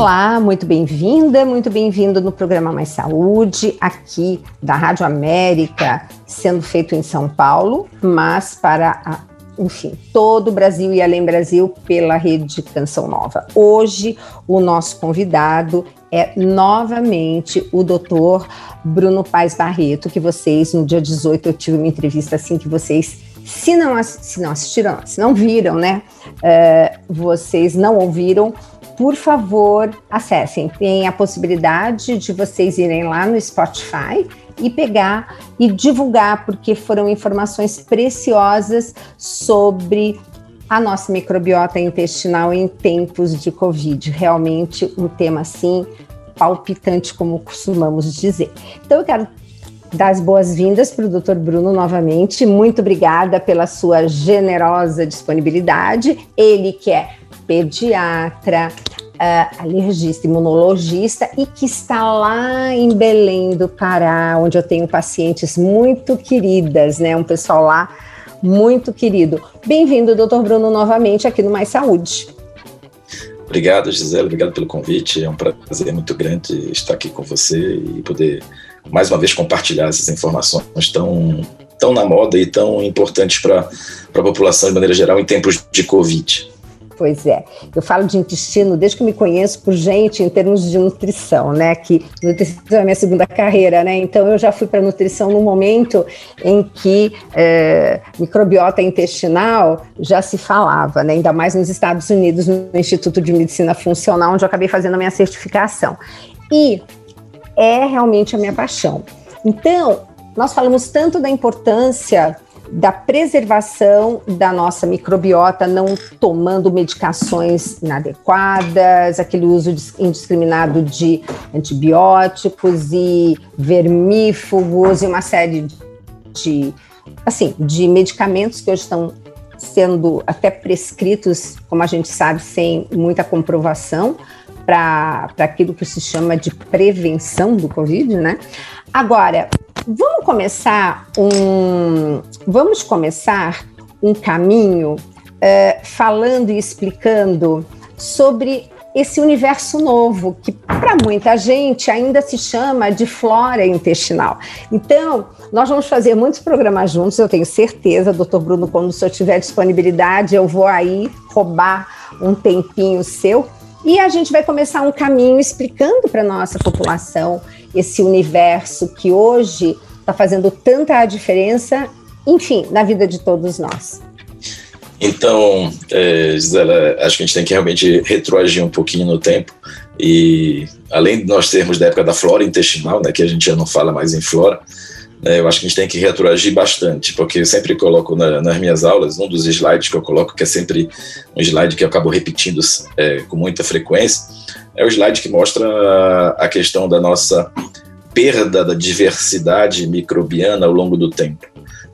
Olá, muito bem-vinda, muito bem-vindo no programa Mais Saúde, aqui da Rádio América, sendo feito em São Paulo, mas para, a, enfim, todo o Brasil e além Brasil pela rede Canção Nova. Hoje, o nosso convidado é novamente o doutor Bruno Paz Barreto, que vocês, no dia 18, eu tive uma entrevista assim que vocês se não, se não assistiram, se não viram, né? Uh, vocês não ouviram, por favor, acessem. Tem a possibilidade de vocês irem lá no Spotify e pegar e divulgar, porque foram informações preciosas sobre a nossa microbiota intestinal em tempos de Covid. Realmente um tema assim palpitante, como costumamos dizer. Então eu quero dar as boas-vindas para o Dr. Bruno novamente. Muito obrigada pela sua generosa disponibilidade. Ele que é pediatra, uh, alergista, imunologista e que está lá em Belém do Pará, onde eu tenho pacientes muito queridas, né? Um pessoal lá muito querido. Bem-vindo, doutor Bruno, novamente aqui no Mais Saúde. Obrigado, Gisele, obrigado pelo convite. É um prazer muito grande estar aqui com você e poder, mais uma vez, compartilhar essas informações tão, tão na moda e tão importantes para a população de maneira geral em tempos de Covid. Pois é. Eu falo de intestino desde que me conheço por gente em termos de nutrição, né? Que nutrição é a minha segunda carreira, né? Então eu já fui para nutrição no momento em que é, microbiota intestinal já se falava, né? Ainda mais nos Estados Unidos, no Instituto de Medicina Funcional, onde eu acabei fazendo a minha certificação. E é realmente a minha paixão. Então, nós falamos tanto da importância da preservação da nossa microbiota, não tomando medicações inadequadas, aquele uso indiscriminado de antibióticos e vermífugos e uma série de, assim, de medicamentos que hoje estão sendo até prescritos, como a gente sabe, sem muita comprovação para aquilo que se chama de prevenção do Covid, né? Agora, Vamos começar um, vamos começar um caminho uh, falando e explicando sobre esse universo novo que para muita gente ainda se chama de flora intestinal. Então, nós vamos fazer muitos programas juntos, eu tenho certeza, doutor Bruno, quando o senhor tiver disponibilidade, eu vou aí roubar um tempinho seu e a gente vai começar um caminho explicando para nossa população esse universo que hoje está fazendo tanta diferença, enfim, na vida de todos nós. Então, é, Gisela, acho que a gente tem que realmente retroagir um pouquinho no tempo e além de nós termos da época da flora intestinal, né, que a gente já não fala mais em flora, eu acho que a gente tem que retroagir bastante, porque eu sempre coloco na, nas minhas aulas, um dos slides que eu coloco, que é sempre um slide que eu acabo repetindo é, com muita frequência, é o slide que mostra a questão da nossa perda da diversidade microbiana ao longo do tempo.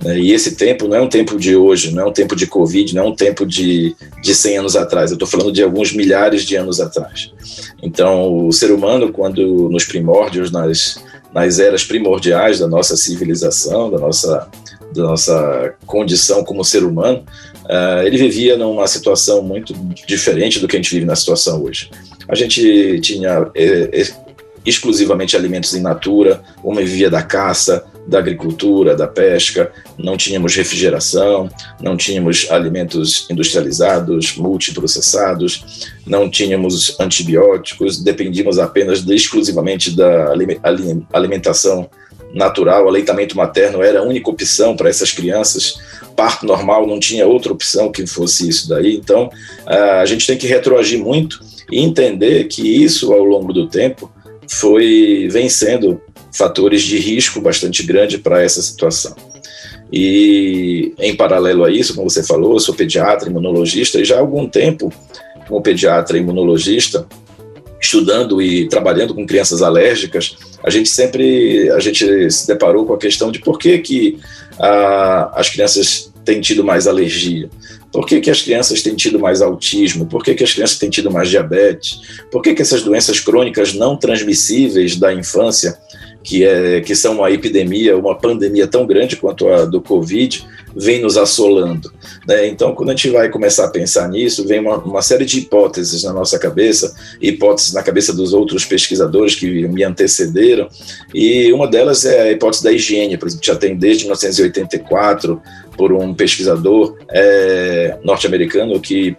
Né? E esse tempo não é um tempo de hoje, não é um tempo de Covid, não é um tempo de, de 100 anos atrás, eu estou falando de alguns milhares de anos atrás. Então, o ser humano, quando nos primórdios, nas, nas eras primordiais da nossa civilização, da nossa, da nossa condição como ser humano, uh, ele vivia numa situação muito diferente do que a gente vive na situação hoje. A gente tinha eh, eh, exclusivamente alimentos in natura, uma vivia da caça, da agricultura, da pesca, não tínhamos refrigeração, não tínhamos alimentos industrializados, multiprocessados, não tínhamos antibióticos, dependíamos apenas de, exclusivamente da alimentação natural, aleitamento materno era a única opção para essas crianças, parto normal não tinha outra opção que fosse isso daí, então a gente tem que retroagir muito e entender que isso ao longo do tempo foi vencendo fatores de risco bastante grande para essa situação. E em paralelo a isso, como você falou, eu sou pediatra, imunologista, e já há algum tempo, como pediatra imunologista, estudando e trabalhando com crianças alérgicas, a gente sempre a gente se deparou com a questão de por que, que a, as crianças têm tido mais alergia. Por que, que as crianças têm tido mais autismo? Por que, que as crianças têm tido mais diabetes? Por que, que essas doenças crônicas não transmissíveis da infância, que, é, que são uma epidemia, uma pandemia tão grande quanto a do Covid, vem nos assolando. Né? Então, quando a gente vai começar a pensar nisso, vem uma, uma, série de hipóteses na nossa cabeça, hipóteses na cabeça dos outros pesquisadores que me antecederam, e uma delas é a hipótese da higiene, por exemplo, já tem desde 1984 por um pesquisador é, norte-americano que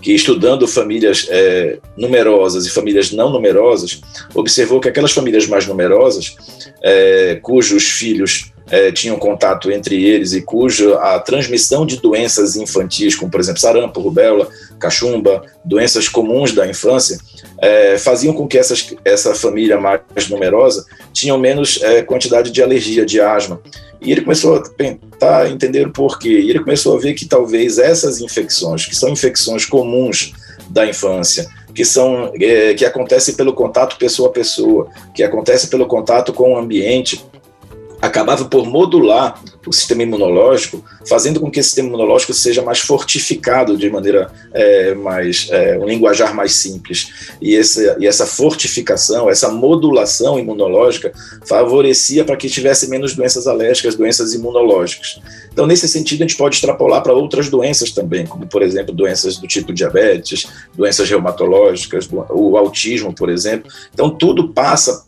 que estudando famílias é, numerosas e famílias não numerosas, observou que aquelas famílias mais numerosas, é, cujos filhos é, tinham contato entre eles e cuja a transmissão de doenças infantis, como por exemplo sarampo, rubéola, cachumba, doenças comuns da infância, é, faziam com que essas, essa família mais numerosa tinham menos é, quantidade de alergia, de asma. E ele começou a tentar entender o porquê. E ele começou a ver que talvez essas infecções, que são infecções comuns da infância, que são é, que acontecem pelo contato pessoa a pessoa, que acontece pelo contato com o ambiente, acabava por modular o sistema imunológico, fazendo com que esse sistema imunológico seja mais fortificado de maneira é, mais, é, um linguajar mais simples. E, esse, e essa fortificação, essa modulação imunológica favorecia para que tivesse menos doenças alérgicas, doenças imunológicas. Então, nesse sentido, a gente pode extrapolar para outras doenças também, como, por exemplo, doenças do tipo diabetes, doenças reumatológicas, o autismo, por exemplo. Então, tudo passa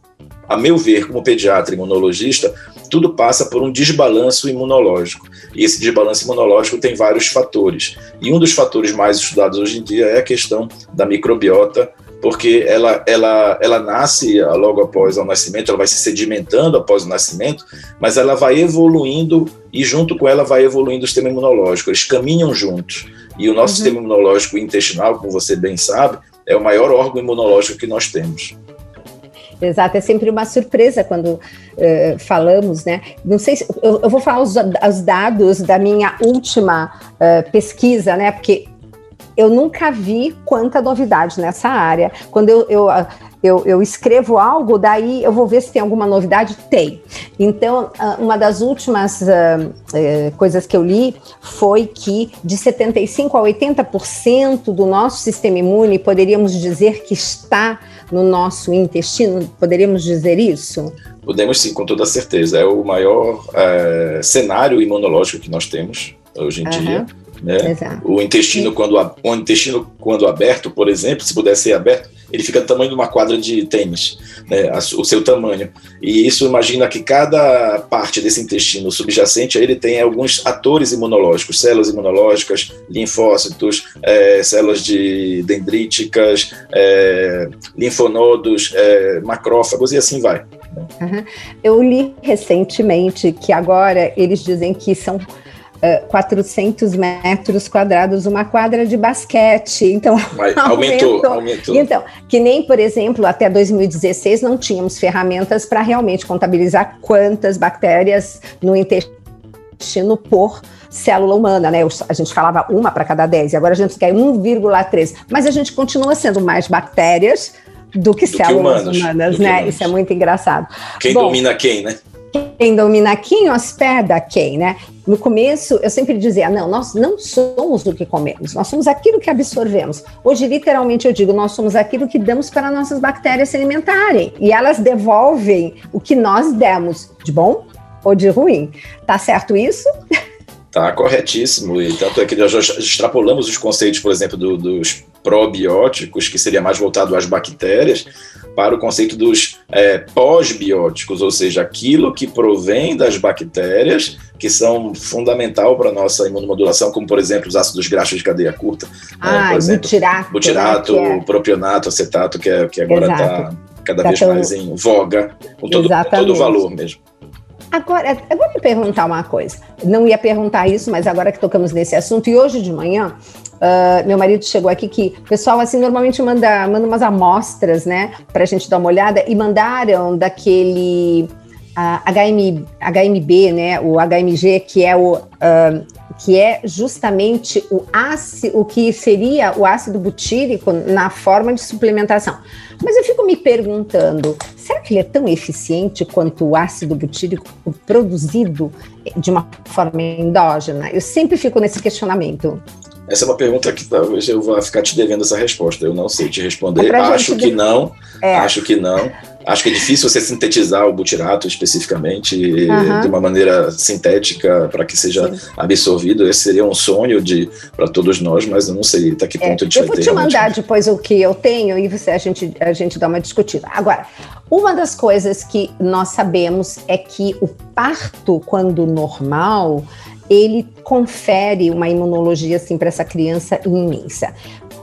a meu ver, como pediatra imunologista, tudo passa por um desbalanço imunológico. E esse desbalanço imunológico tem vários fatores. E um dos fatores mais estudados hoje em dia é a questão da microbiota, porque ela, ela, ela nasce logo após o nascimento, ela vai se sedimentando após o nascimento, mas ela vai evoluindo e junto com ela vai evoluindo o sistema imunológico. Eles caminham juntos. E o nosso uhum. sistema imunológico intestinal, como você bem sabe, é o maior órgão imunológico que nós temos. Exato, é sempre uma surpresa quando uh, falamos, né? Não sei se eu, eu vou falar os, os, dados da minha última uh, pesquisa, né? Porque eu nunca vi quanta novidade nessa área. Quando eu, eu eu, eu, escrevo algo, daí eu vou ver se tem alguma novidade. Tem. Então, ah, uma das últimas uh, coisas que eu li foi que de 75% a 80% do nosso sistema imune, poderíamos dizer que está no nosso intestino? Poderíamos dizer isso? Podemos sim, com toda certeza. É o maior é, cenário imunológico que nós temos hoje em uhum. dia. Né? O intestino, quando, o intestino, quando aberto, por exemplo, se puder ser aberto, ele fica do tamanho de uma quadra de tênis, né, o seu tamanho. E isso imagina que cada parte desse intestino subjacente a ele tem alguns atores imunológicos, células imunológicas, linfócitos, é, células de dendríticas, é, linfonodos, é, macrófagos e assim vai. Uhum. Eu li recentemente que agora eles dizem que são 400 metros quadrados uma quadra de basquete. Então, aumentou, aumentou, aumentou. Então, que nem, por exemplo, até 2016 não tínhamos ferramentas para realmente contabilizar quantas bactérias no intestino por célula humana, né? A gente falava uma para cada 10, e agora a gente quer 1,3. Mas a gente continua sendo mais bactérias do que do células que humanas, humanas né? Humanos. Isso é muito engraçado. Quem Bom, domina quem, né? Quem domina quem hospeda quem, né? No começo, eu sempre dizia, não, nós não somos o que comemos, nós somos aquilo que absorvemos. Hoje, literalmente, eu digo, nós somos aquilo que damos para nossas bactérias se alimentarem. E elas devolvem o que nós demos, de bom ou de ruim. Tá certo isso? Tá corretíssimo. E tanto é que nós extrapolamos os conceitos, por exemplo, do, dos probióticos, que seria mais voltado às bactérias, para o conceito dos é, pós-bióticos, ou seja, aquilo que provém das bactérias, que são fundamental para a nossa imunomodulação, como, por exemplo, os ácidos graxos de cadeia curta. Né, ah, por exemplo, butirato. Butirato, né, é... propionato, acetato, que, é, que agora está cada tá vez tão... mais em voga, com todo, com todo o valor mesmo. Agora, eu vou me perguntar uma coisa. Não ia perguntar isso, mas agora que tocamos nesse assunto, e hoje de manhã, uh, meu marido chegou aqui que o pessoal, assim, normalmente manda, manda umas amostras, né, para a gente dar uma olhada, e mandaram daquele uh, HM, HMB, né, o HMG, que é o. Uh, que é justamente o ácido, o que seria o ácido butírico na forma de suplementação. Mas eu fico me perguntando, será que ele é tão eficiente quanto o ácido butírico produzido de uma forma endógena? Eu sempre fico nesse questionamento. Essa é uma pergunta que talvez eu vá ficar te devendo essa resposta. Eu não sei te responder. É acho que não. É. Acho que não. Acho que é difícil você sintetizar o butirato especificamente uhum. de uma maneira sintética para que seja Sim. absorvido. Esse seria um sonho de para todos nós, mas eu não sei até que é, ponto é, a gente eu vou te mandar depois o que eu tenho e você a gente a gente dá uma discutida. Agora, uma das coisas que nós sabemos é que o parto, quando normal, ele confere uma imunologia assim para essa criança imensa.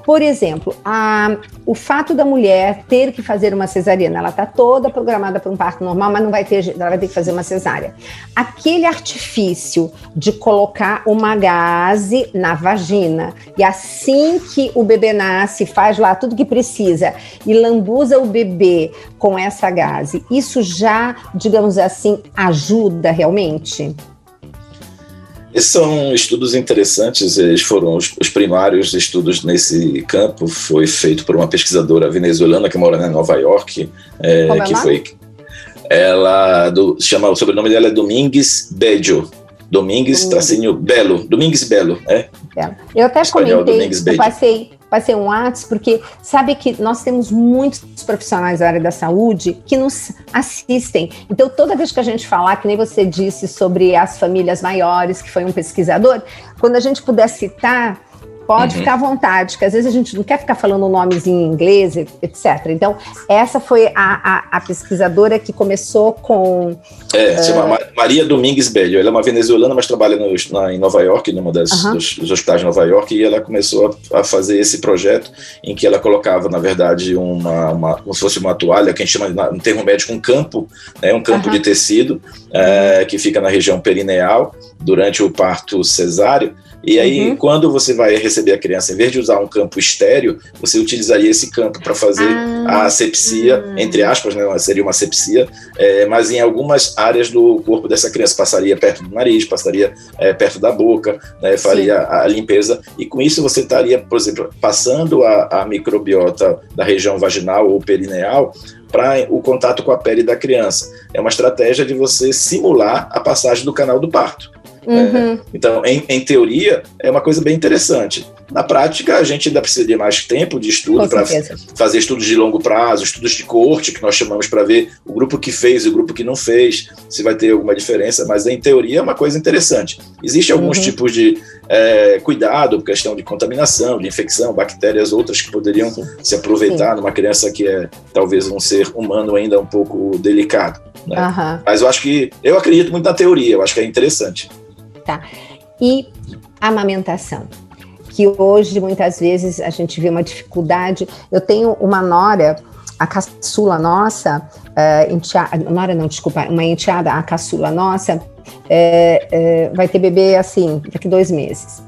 Por exemplo, a, o fato da mulher ter que fazer uma cesariana, ela está toda programada para um parto normal, mas não vai ter, ela vai ter que fazer uma cesárea. Aquele artifício de colocar uma gase na vagina e assim que o bebê nasce, faz lá tudo que precisa e lambuza o bebê com essa gase, isso já, digamos assim, ajuda realmente? Esses são estudos interessantes, eles foram os, os, primários estudos nesse campo, foi feito por uma pesquisadora venezuelana que mora em Nova York, é, é que foi ela do, chama o sobrenome dela é Domingues Bejo, Domingues tracinho Belo, Domingues Belo, é. é. Eu até Espanhol, comentei, eu passei passei um WhatsApp, porque sabe que nós temos muitos profissionais da área da saúde que nos assistem. Então, toda vez que a gente falar, que nem você disse sobre as famílias maiores, que foi um pesquisador, quando a gente puder citar, Pode uhum. ficar à vontade, que às vezes a gente não quer ficar falando nomes em inglês, etc. Então, essa foi a, a, a pesquisadora que começou com. É, uh... chama Maria Domingues Bello. Ela é uma venezuelana, mas trabalha no, na, em Nova York, numa das, uhum. dos, dos, hospitais de Nova York, e ela começou a, a, fazer esse projeto em que ela colocava, na verdade, uma, uma como se fosse uma toalha, que a gente chama, no termo médico, um campo, né, um campo uhum. de tecido, é, que fica na região perineal durante o parto cesáreo. E aí, uhum. quando você vai receber a criança, em vez de usar um campo estéreo, você utilizaria esse campo para fazer ah, a asepsia, uhum. entre aspas, né, seria uma asepsia, é, mas em algumas áreas do corpo dessa criança. Passaria perto do nariz, passaria é, perto da boca, né, faria a, a limpeza. E com isso você estaria, por exemplo, passando a, a microbiota da região vaginal ou perineal para o contato com a pele da criança. É uma estratégia de você simular a passagem do canal do parto. Uhum. É, então, em, em, teoria, é uma coisa bem interessante. Na prática, a gente ainda precisa de mais tempo de estudo para fazer estudos de longo prazo, estudos de corte, que nós chamamos para ver o grupo que fez e o grupo que não fez, se vai ter alguma diferença, mas em teoria é uma coisa interessante. Existem alguns uhum. tipos de é, cuidado, questão de contaminação, de infecção, bactérias outras que poderiam Sim. se aproveitar Sim. numa criança que é talvez um ser humano ainda um pouco delicado. Né? Uhum. Mas eu acho que, eu acredito muito na teoria, eu acho que é interessante. Tá. E amamentação que hoje muitas vezes a gente vê uma dificuldade. Eu tenho uma nora, a caçula nossa, uh, enteada, nora não, desculpa, uma enteada, a caçula nossa, é, é, vai ter bebê assim, daqui dois meses.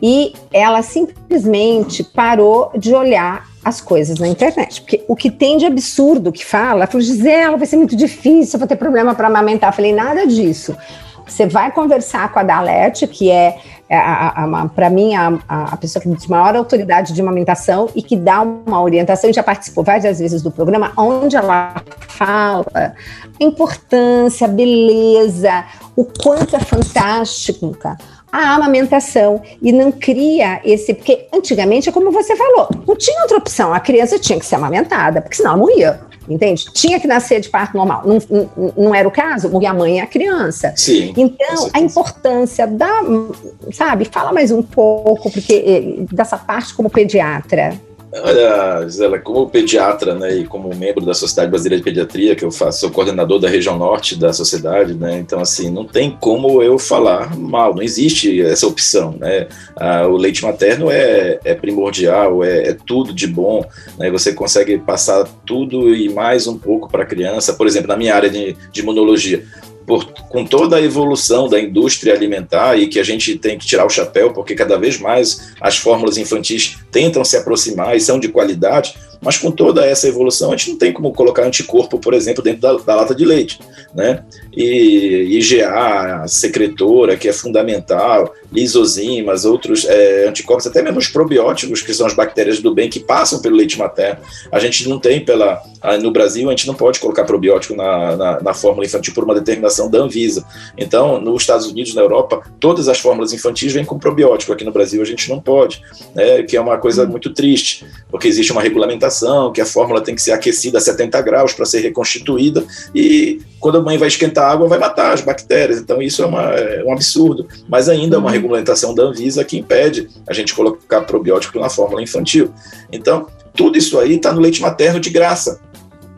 E ela simplesmente parou de olhar as coisas na internet. Porque o que tem de absurdo que fala, falou, Gisela, vai ser muito difícil, vou ter problema para amamentar. Eu falei, nada disso. Você vai conversar com a Dalete, que é, é para mim a, a, pessoa que tem maior autoridade de amamentação e que dá uma orientação, já participou várias vezes do programa, onde ela fala a importância, a beleza, o quanto é fantástico a amamentação e não cria esse. Porque antigamente é como você falou, não tinha outra opção, a criança tinha que ser amamentada, porque senão ela morria entende? Tinha que nascer de parto normal. Não, não, não era o caso, porque a mãe é a criança. Sim. Então, a importância da, sabe, fala mais um pouco, porque eh, dessa parte como pediatra. Olha, Gisela, como pediatra né, e como membro da Sociedade Brasileira de Pediatria, que eu faço, sou coordenador da região norte da sociedade, né, então, assim, não tem como eu falar mal, não existe essa opção. Né? Ah, o leite materno é, é primordial, é, é, tudo de bom, né, você consegue passar tudo e mais um pouco para a criança. Por exemplo, na minha área de, de imunologia, por, com toda a evolução da indústria alimentar e que a gente tem que tirar o chapéu, porque cada vez mais as fórmulas infantis tentam se aproximar e são de qualidade, Mas com toda essa evolução, a gente não tem como colocar anticorpo, por exemplo, dentro da, da lata de leite, né? E IgA, secretora, que é fundamental, lisozimas, outros é, anticorpos, até mesmo os probióticos, que são as bactérias do bem que passam pelo leite materno. A gente não tem pela. No Brasil, a gente não pode colocar probiótico na, na, na fórmula infantil por uma determinação da Anvisa. Então, nos Estados Unidos, na Europa, todas as fórmulas infantis vêm com probiótico. Aqui no Brasil, a gente não pode, né, que é uma coisa hum. muito triste, porque existe uma regulamentação que a fórmula tem que ser aquecida a 70 graus para ser reconstituída e quando a mãe vai esquentar a água, vai matar as bactérias. Então, isso é, uma, é um absurdo. Mas ainda é uma uhum. regulamentação da Anvisa que impede a gente colocar probiótico na fórmula infantil. Então, tudo isso aí está no leite materno de graça.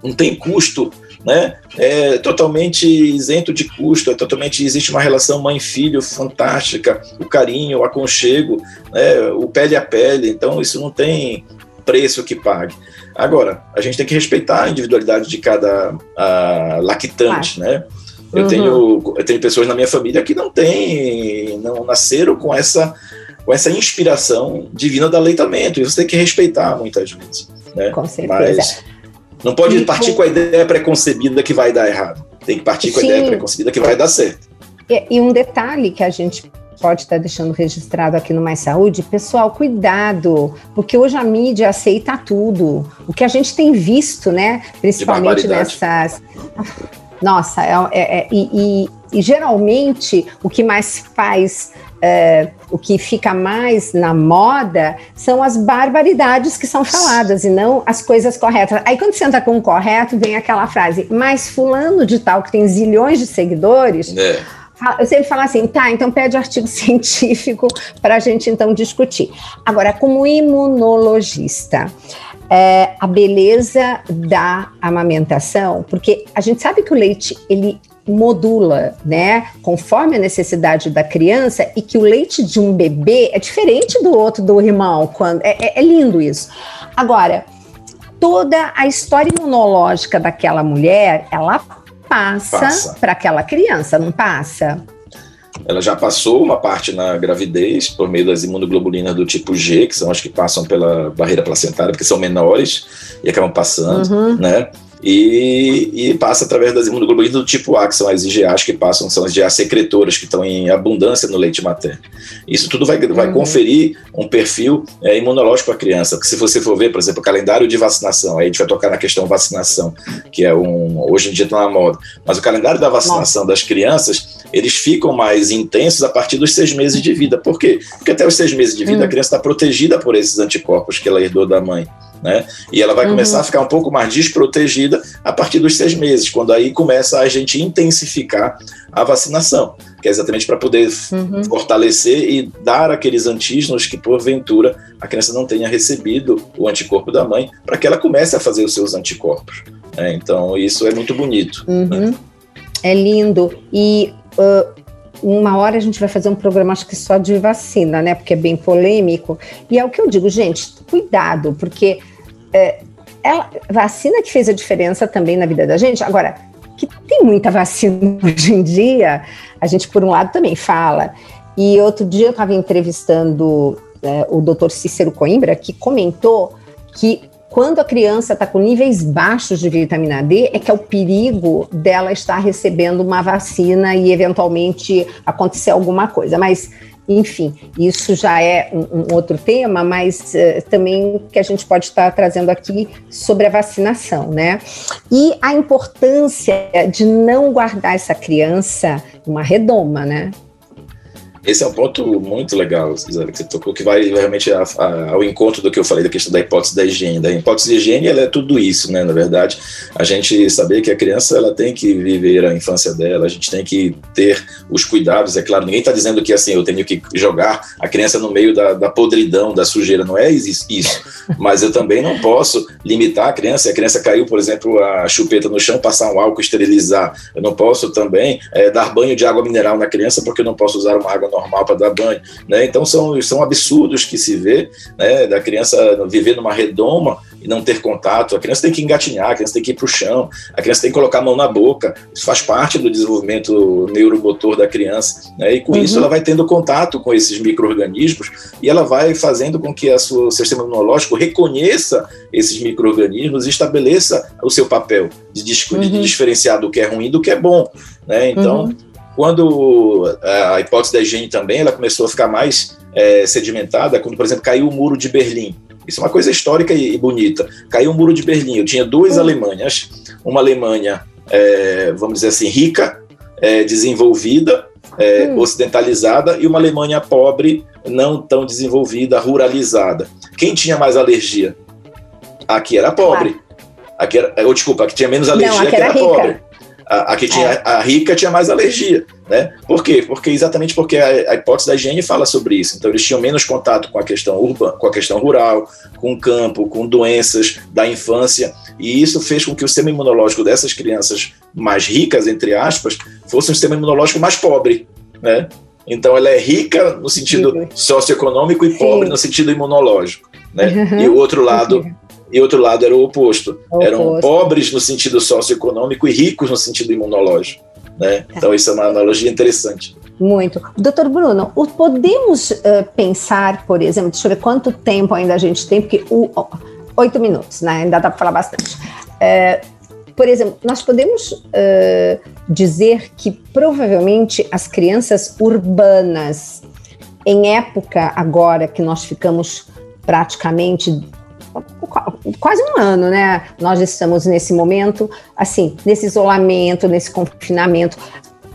Não tem custo, né? É totalmente isento de custo, é totalmente existe uma relação mãe-filho fantástica, o carinho, o aconchego, né? o pele a pele. Então, isso não tem preço que pague. Agora, a gente tem que respeitar a individualidade de cada lactante, né? Eu, uhum. tenho, eu tenho pessoas na minha família que não têm, não nasceram com essa, com essa inspiração divina do aleitamento, e você tem que respeitar muitas vezes. Né? Com certeza. Mas não pode e partir com... com a ideia preconcebida que vai dar errado. Tem que partir com a ideia preconcebida que vai dar certo. E, e um detalhe que a gente pode estar deixando registrado aqui no Mais Saúde, pessoal, cuidado, porque hoje a mídia aceita tudo. O que a gente tem visto, né, principalmente nessas. Nossa, é, é, é e, e, e, geralmente o que mais faz. É, o que fica mais na moda são as barbaridades que são faladas e não as coisas corretas. Aí quando você entra com o correto, vem aquela frase, mas fulano de tal que tem zilhões de seguidores, é eu sempre falo assim, tá, então pede artigo científico para a gente então discutir. Agora, como imunologista, é, a beleza da amamentação, porque a gente sabe que o leite ele modula, né, conforme a necessidade da criança e que o leite de um bebê é diferente do outro do irmão, quando é, é, é lindo isso. Agora, toda a história imunológica daquela mulher, ela passa, passa. para aquela criança, não passa? Ela já passou uma parte na gravidez por meio das imunoglobulinas do tipo G, que são as que passam pela barreira placentária, porque são menores e acabam passando, uhum. né? E, e, passa através das imunoglobulinas do tipo A, que são as IgAs que passam, são as IgA secretoras que estão em abundância no leite materno. Isso tudo vai, vai uhum. conferir um perfil é, imunológico à criança, porque se você for ver, por exemplo, o calendário de vacinação, aí a gente vai tocar na questão vacinação, que é um, hoje em dia está na moda, mas o calendário da vacinação Nossa. das crianças, eles ficam mais intensos a partir dos seis meses de vida. Por quê? Porque até os seis meses de vida uhum. a criança está protegida por esses anticorpos que ela herdou da mãe. Né? E ela vai uhum. começar a ficar um pouco mais desprotegida a partir dos seis meses, quando aí começa a gente intensificar a vacinação, que é exatamente para poder uhum. fortalecer e dar aqueles antígenos que, porventura, a criança não tenha recebido o anticorpo da mãe, para que ela comece a fazer os seus anticorpos. Né? Então, isso é muito bonito. Uhum. Né? É lindo. E uh, uma hora a gente vai fazer um programa, acho que só de vacina, né? Porque é bem polêmico. E é o que eu digo, gente, cuidado, porque é, ela, vacina que fez a diferença também na vida da gente. Agora, que tem muita vacina hoje em dia, a gente, por um lado, também fala. E outro dia eu estava entrevistando é, o doutor Cícero Coimbra, que comentou que quando a criança está com níveis baixos de vitamina D, é que é o perigo dela estar recebendo uma vacina e eventualmente acontecer alguma coisa. Mas, enfim, isso já é um, um outro tema, mas uh, também que a gente pode estar trazendo aqui sobre a vacinação, né? E a importância de não guardar essa criança uma redoma, né? Esse é um ponto muito legal, Gisele, que você tocou, que vai realmente a, a, ao encontro do que eu falei da questão da hipótese da higiene. Da hipótese de higiene, ela é tudo isso, né? Na verdade, a gente saber que a criança ela tem que viver a infância dela, a gente tem que ter os cuidados. É claro, ninguém está dizendo que assim eu tenho que jogar a criança no meio da, da podridão, da sujeira. Não é isso. Mas eu também não posso limitar a criança. A criança caiu, por exemplo, a chupeta no chão, passar um álcool, esterilizar. Eu não posso também é, dar banho de água mineral na criança porque eu não posso usar uma água para dar banho, né? Então são, são absurdos que se vê, né? Da criança viver numa redoma e não ter contato. A criança tem que engatinhar, a criança tem que ir para o chão, a criança tem que colocar a mão na boca. Isso faz parte do desenvolvimento neuromotor da criança. Né? E com uhum. isso ela vai tendo contato com esses micro-organismos e ela vai fazendo com que o seu sistema imunológico reconheça esses micro-organismos e estabeleça o seu papel de, uhum. de diferenciar do que é ruim do que é bom. Né? Então, uhum. Quando a hipótese da higiene também ela começou a ficar mais é, sedimentada, quando, por exemplo, caiu o muro de Berlim. Isso é uma coisa histórica e, e bonita. Caiu o muro de Berlim. Eu tinha duas uhum. Alemanhas. Uma Alemanha, é, vamos dizer assim, rica, é, desenvolvida, é, hum. ocidentalizada, e uma Alemanha pobre, não tão desenvolvida, ruralizada. Quem tinha mais alergia? Aqui era pobre. Aqui era, ou desculpa, aqui tinha menos alergia, não, aqui, aqui era, era pobre. A, a que tinha é. a rica tinha mais alergia, né? Por quê? Porque exatamente porque a, a, hipótese da higiene fala sobre isso. Então eles tinham menos contato com a questão urbana, com a questão rural, com o campo, com doenças da infância, e isso fez com que o sistema imunológico dessas crianças mais ricas, entre aspas, fosse um sistema imunológico mais pobre, né? Então ela é rica no sentido socioeconômico e Sim. pobre no sentido imunológico, né? Uhum. E o outro lado e outro lado era o oposto. O Eram oposto. pobres no sentido socioeconômico e ricos no sentido imunológico. Né? Tá. Então, isso é uma analogia interessante. Muito. Doutor Bruno, podemos uh, pensar, por exemplo, deixa eu ver quanto tempo ainda a gente tem, porque o, oito minutos, né? Ainda dá para falar bastante. Uh, por exemplo, nós podemos uh, dizer que provavelmente as crianças urbanas, em época agora que nós ficamos praticamente quase um ano, né? Nós estamos nesse momento, assim, nesse isolamento, nesse confinamento.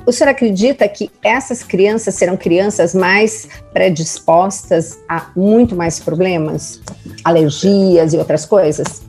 O senhor acredita que essas crianças serão crianças mais predispostas a muito mais problemas, alergias e outras coisas?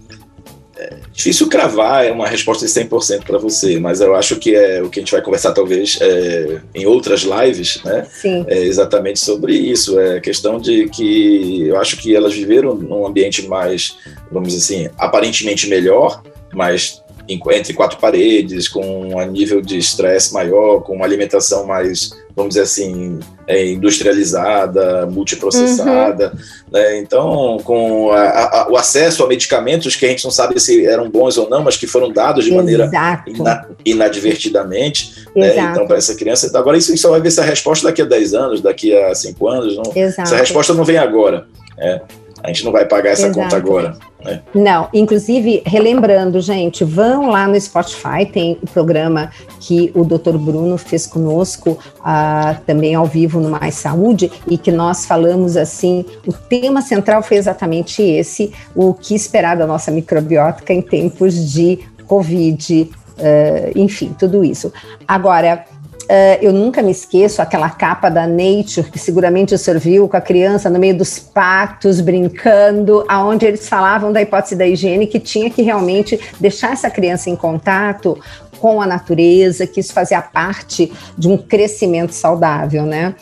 Difícil cravar é uma resposta de 100% para você, mas eu acho que é o que a gente vai conversar talvez é, em outras lives, né? Sim. É exatamente sobre isso. É questão de que eu acho que elas viveram num ambiente mais, vamos dizer assim, aparentemente melhor, mas entre quatro paredes, com um nível de estresse maior, com uma alimentação mais, vamos dizer assim, é, industrializada, multiprocessada. Uhum. Né? Então, com a, a, o acesso a medicamentos que a gente não sabe se eram bons ou não, mas que foram dados de Exato. maneira ina, inadvertidamente. Né? Então, para essa criança. Agora, isso só vai ver essa resposta daqui a 10 anos, daqui a 5 anos. Não, essa resposta não vem agora. É. A gente não vai pagar essa Exato. conta agora. Né? Não, inclusive, relembrando, gente, vão lá no Spotify, tem o programa que o Dr. Bruno fez conosco, uh, também ao vivo no Mais Saúde, e que nós falamos assim, o tema central foi exatamente esse, o que esperar da nossa microbiótica em tempos de Covid, uh, enfim, tudo isso. Agora, Uh, eu nunca me esqueço aquela capa da Nature que seguramente o senhor viu com a criança no meio dos patos brincando, aonde eles falavam da hipótese da higiene que tinha que realmente deixar essa criança em contato com a natureza, que isso fazia parte de um crescimento saudável, né?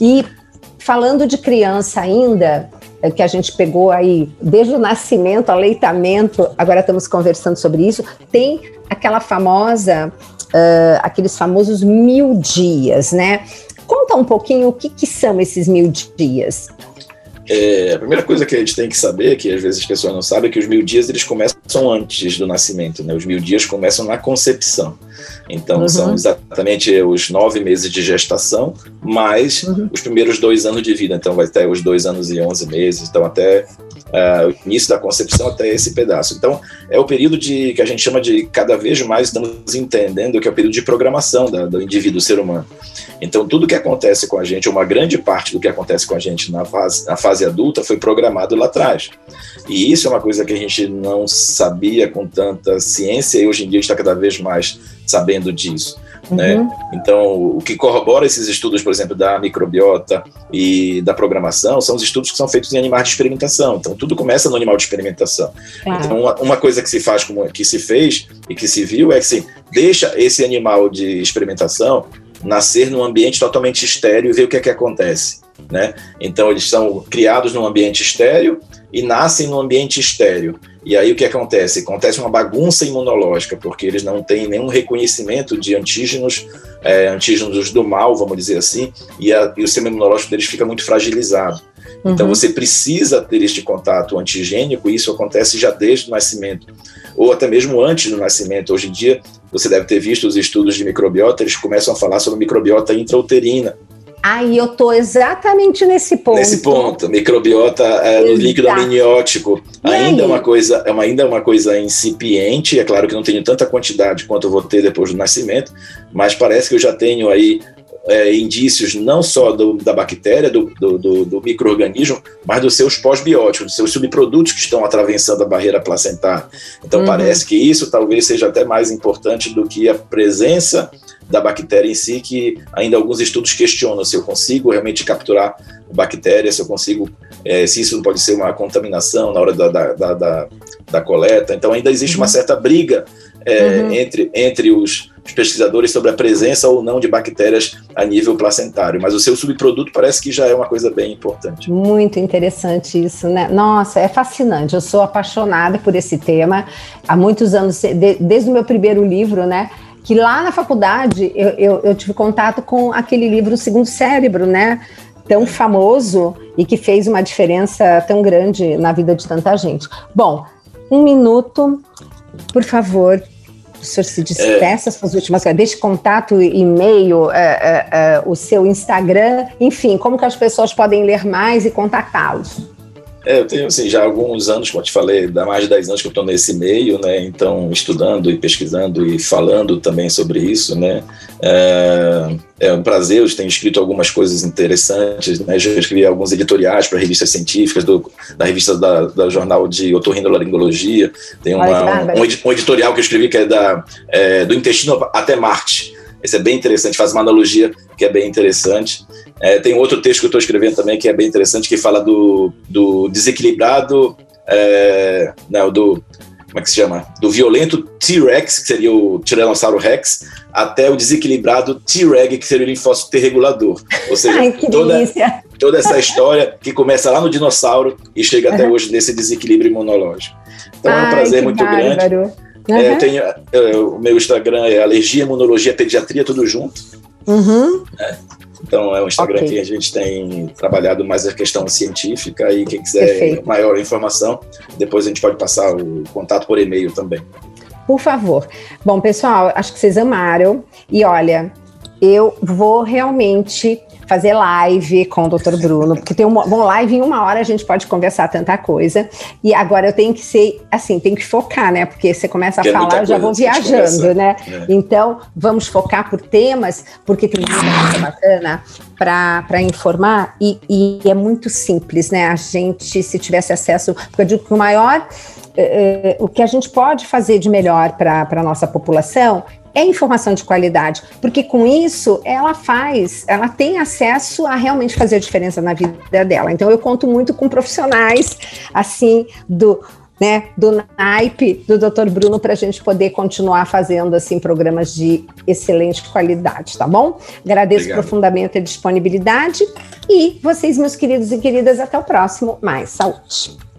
E falando de criança ainda, é, que a gente pegou aí desde o nascimento, aleitamento, agora estamos conversando sobre isso, tem aquela famosa uh, aqueles famosos mil dias, né? Conta um pouquinho o que, que são esses mil dias. É, a primeira coisa que a gente tem que saber, que às vezes as pessoas não sabem, é que os mil dias eles começam antes do nascimento, né? Os mil dias começam na concepção. Então, uhum. são exatamente os nove meses de gestação, mais uhum. os primeiros dois anos de vida. Então, vai ter os dois anos e onze meses, então até uh, início da concepção até esse pedaço. Então, é o período de que a gente chama de cada vez mais estamos entendendo que é o período de programação da, do indivíduo, ser humano. Então, tudo que acontece com a gente, uma grande parte do que acontece com a gente na fase, na fase adulta, foi programado lá atrás. E isso é uma coisa que a gente não sabia com tanta ciência e hoje em dia está cada vez mais sabendo disso. Né? Uhum. Né? Então, o que corrobora esses estudos, por exemplo, da microbiota e da programação, são os estudos que são feitos em animais de experimentação. Então, tudo começa no animal de experimentação. Então, uma, uma, coisa que se faz, como que se fez e que se viu, é que assim, deixa esse animal de experimentação nascer num ambiente totalmente estéreo e ver o que é que acontece. Né? Então, eles são criados num ambiente estéreo, e nascem no ambiente estéreo. E aí o que acontece? Acontece uma bagunça imunológica, porque eles não têm nenhum reconhecimento de antígenos, é, antígenos do mal, vamos dizer assim, e, a, e o sistema imunológico deles fica muito fragilizado. Então, uhum. Então você precisa ter este contato antigênico, e isso acontece já desde o nascimento, ou até mesmo antes do nascimento. Hoje em dia, você deve ter visto os estudos de microbiota, eles começam a falar sobre microbiota intrauterina, Aí eu estou exatamente nesse ponto. Nesse ponto, microbiota é, no líquido amniótico ainda é uma coisa, é uma, ainda é uma coisa incipiente. É claro que não tenho tanta quantidade quanto eu vou ter depois do nascimento, mas parece que eu já tenho aí é, indícios não só do, da bactéria, do, do, do, do microorganismo, mas dos seus pós-bióticos, dos seus subprodutos que estão atravessando a barreira placentar. Então uhum. parece que isso talvez seja até mais importante do que a presença da bactéria em si, que ainda alguns estudos questionam se eu consigo realmente capturar bactéria, se eu consigo, é, se isso não pode ser uma contaminação na hora da, da, da, da, coleta. Então ainda existe uhum. uma certa briga é, uhum. entre, entre os, os, pesquisadores sobre a presença ou não de bactérias a nível placentário, mas o seu subproduto parece que já é uma coisa bem importante. Muito interessante isso, né? Nossa, é fascinante. Eu sou apaixonada por esse tema há muitos anos, desde o meu primeiro livro, né? Que lá na faculdade eu, eu, eu tive contato com aquele livro Segundo Cérebro, né? Tão famoso e que fez uma diferença tão grande na vida de tanta gente. Bom, um minuto, por favor, o senhor se despeça é. suas últimas coisas, deixe contato, e-mail, é, é, é, o seu Instagram, enfim, como que as pessoas podem ler mais e contatá-los? É, eu tenho assim, já alguns anos, como eu te falei, dá mais de 10 anos que eu estou nesse meio, né? Então, estudando e pesquisando e falando também sobre isso, né? É, é um prazer, eu tenho escrito algumas coisas interessantes, né? Já escrevi alguns editoriais para revistas científicas, do, da revista da, da Jornal de Otorrinolaringologia. Tem uma, um, um, editorial que eu escrevi que é, da, é, do intestino até Marte. Esse é bem interessante, faz uma analogia que é bem interessante. É, tem outro texto que eu estou escrevendo também que é bem interessante, que fala do, do desequilibrado, é, não, do, como é que se chama? Do violento T-Rex, que seria o Tiranossauro Rex, até o desequilibrado T-Reg, que seria o linfócito T regulador. Ou seja, Ai, toda, toda essa história que começa lá no dinossauro e chega uhum. até hoje nesse desequilíbrio imunológico. Então Ai, é um prazer muito bárbaro. grande. Uhum. É, eu tenho, o meu Instagram é alergia, imunologia, pediatria, tudo junto. Uhum. É. Então é um Instagram okay. que a gente tem trabalhado mais a questão científica e quem quiser Perfeito. maior informação, depois a gente pode passar o contato por e-mail também. Por favor. Bom, pessoal, acho que vocês amaram. E olha, eu vou realmente fazer live com o Dr. Bruno, porque tem uma bom, live em uma hora a gente pode conversar tanta coisa. E agora eu tenho que ser assim, tem que focar, né? Porque você começa a falar, eu já vou viajando, né? É. Então, vamos focar por temas, porque tem muita coisa bacana para informar e, e, é muito simples, né? A gente, se tivesse acesso, porque eu digo que o maior. Eh, eh, o que a gente pode fazer de melhor para a nossa população é informação de qualidade, porque com isso ela faz, ela tem acesso a realmente fazer a diferença na vida dela. Então eu conto muito com profissionais assim do né, do naipe do Dr. Bruno para a gente poder continuar fazendo assim programas de excelente qualidade, tá bom? Agradeço Obrigado. profundamente a disponibilidade e vocês, meus queridos e queridas, até o próximo. Mais saúde.